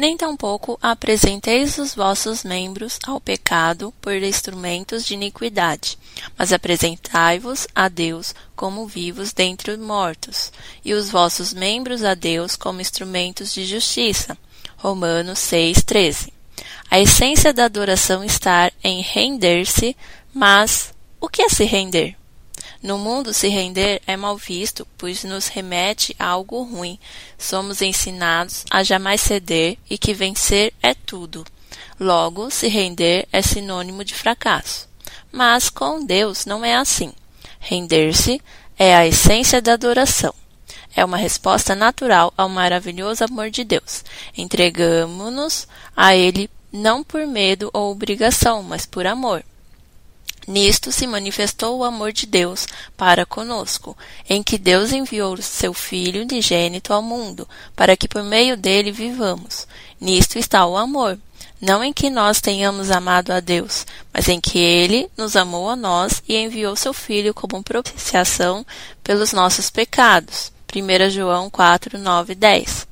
Nem tampouco apresenteis os vossos membros ao pecado por instrumentos de iniquidade, mas apresentai-vos a Deus como vivos dentre os mortos, e os vossos membros a Deus como instrumentos de justiça. Romanos 6:13. A essência da adoração está em render-se, mas o que é se render? No mundo, se render é mal visto, pois nos remete a algo ruim. Somos ensinados a jamais ceder e que vencer é tudo. Logo, se render é sinônimo de fracasso. Mas com Deus não é assim. Render-se é a essência da adoração. É uma resposta natural ao maravilhoso amor de Deus. Entregamos-nos a Ele não por medo ou obrigação, mas por amor. Nisto se manifestou o amor de Deus para conosco, em que Deus enviou seu Filho unigênito ao mundo, para que por meio dele vivamos. Nisto está o amor, não em que nós tenhamos amado a Deus, mas em que ele nos amou a nós e enviou seu Filho como propiciação pelos nossos pecados. 1 João 4, 9 e 10.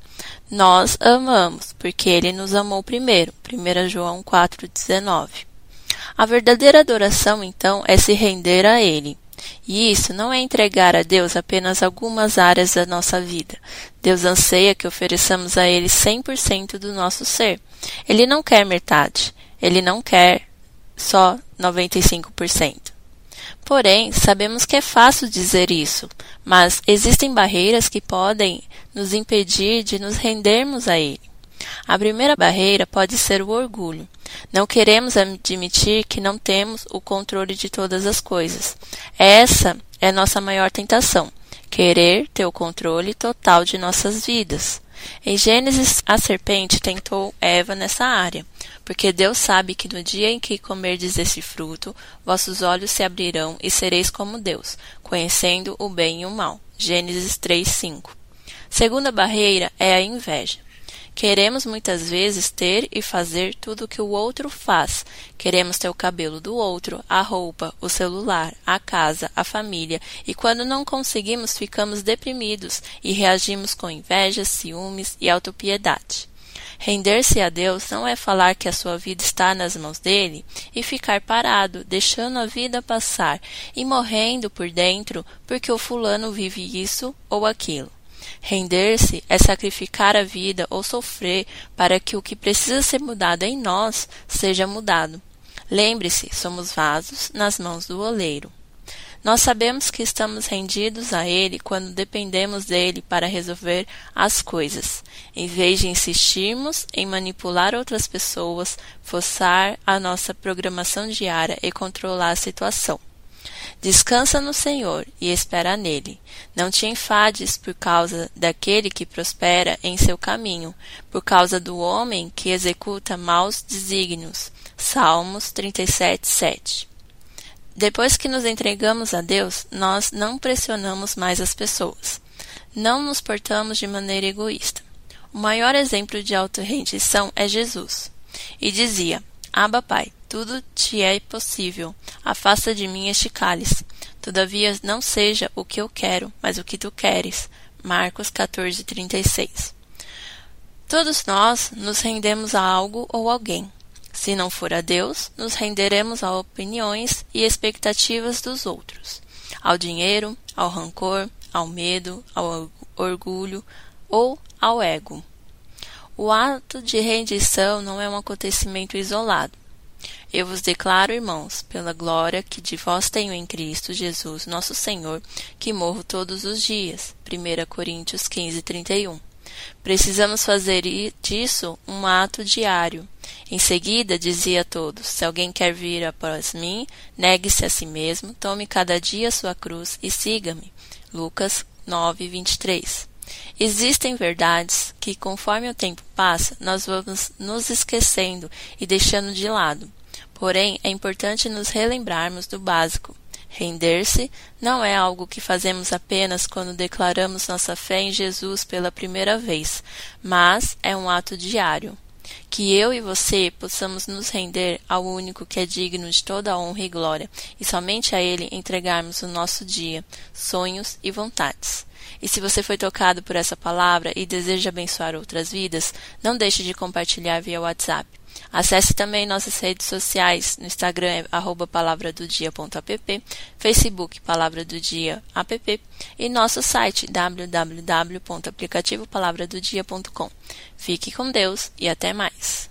Nós amamos, porque ele nos amou primeiro. 1 João 4, 19. A verdadeira adoração, então, é se render a Ele. E isso não é entregar a Deus apenas algumas áreas da nossa vida. Deus anseia que ofereçamos a Ele 100% do nosso ser. Ele não quer metade. Ele não quer só 95%. Porém, sabemos que é fácil dizer isso, mas existem barreiras que podem nos impedir de nos rendermos a Ele. A primeira barreira pode ser o orgulho. Não queremos admitir que não temos o controle de todas as coisas. Essa é nossa maior tentação, querer ter o controle total de nossas vidas. Em Gênesis, a serpente tentou Eva nessa área, porque Deus sabe que no dia em que comerdes esse fruto, vossos olhos se abrirão e sereis como Deus, conhecendo o bem e o mal. Gênesis 3:5. Segunda barreira é a inveja. Queremos muitas vezes ter e fazer tudo o que o outro faz. Queremos ter o cabelo do outro, a roupa, o celular, a casa, a família, e quando não conseguimos, ficamos deprimidos e reagimos com inveja, ciúmes e autopiedade. Render-se a Deus não é falar que a sua vida está nas mãos dele e ficar parado, deixando a vida passar e morrendo por dentro porque o fulano vive isso ou aquilo. Render-se é sacrificar a vida ou sofrer para que o que precisa ser mudado em nós seja mudado. Lembre-se, somos vasos nas mãos do oleiro. Nós sabemos que estamos rendidos a Ele quando dependemos dele para resolver as coisas, em vez de insistirmos em manipular outras pessoas, forçar a nossa programação diária e controlar a situação. Descansa no Senhor e espera nele. Não te enfades por causa daquele que prospera em seu caminho, por causa do homem que executa maus desígnios. Salmos 37, 7. Depois que nos entregamos a Deus, nós não pressionamos mais as pessoas. Não nos portamos de maneira egoísta. O maior exemplo de autorrendição é Jesus. E dizia: Aba, Pai, tudo te é possível. Afasta de mim este cálice. Todavia não seja o que eu quero, mas o que tu queres. Marcos 14:36. Todos nós nos rendemos a algo ou alguém. Se não for a Deus, nos renderemos a opiniões e expectativas dos outros, ao dinheiro, ao rancor, ao medo, ao orgulho ou ao ego. O ato de rendição não é um acontecimento isolado. Eu vos declaro, irmãos, pela glória que de vós tenho em Cristo Jesus, nosso Senhor, que morro todos os dias. 1 Coríntios 15, 31. Precisamos fazer disso um ato diário. Em seguida, dizia a todos: Se alguém quer vir após mim, negue-se a si mesmo, tome cada dia sua cruz e siga-me. Lucas 9, 23. Existem verdades que, conforme o tempo passa, nós vamos nos esquecendo e deixando de lado. Porém, é importante nos relembrarmos do básico. Render-se não é algo que fazemos apenas quando declaramos nossa fé em Jesus pela primeira vez, mas é um ato diário. Que eu e você possamos nos render ao único que é digno de toda a honra e glória, e somente a Ele entregarmos o nosso dia, sonhos e vontades. E se você foi tocado por essa palavra e deseja abençoar outras vidas, não deixe de compartilhar via WhatsApp. Acesse também nossas redes sociais, no Instagram é arroba palavradodia.app, Facebook Palavra do Dia app e nosso site www.aplicativopalavradodia.com. Fique com Deus e até mais.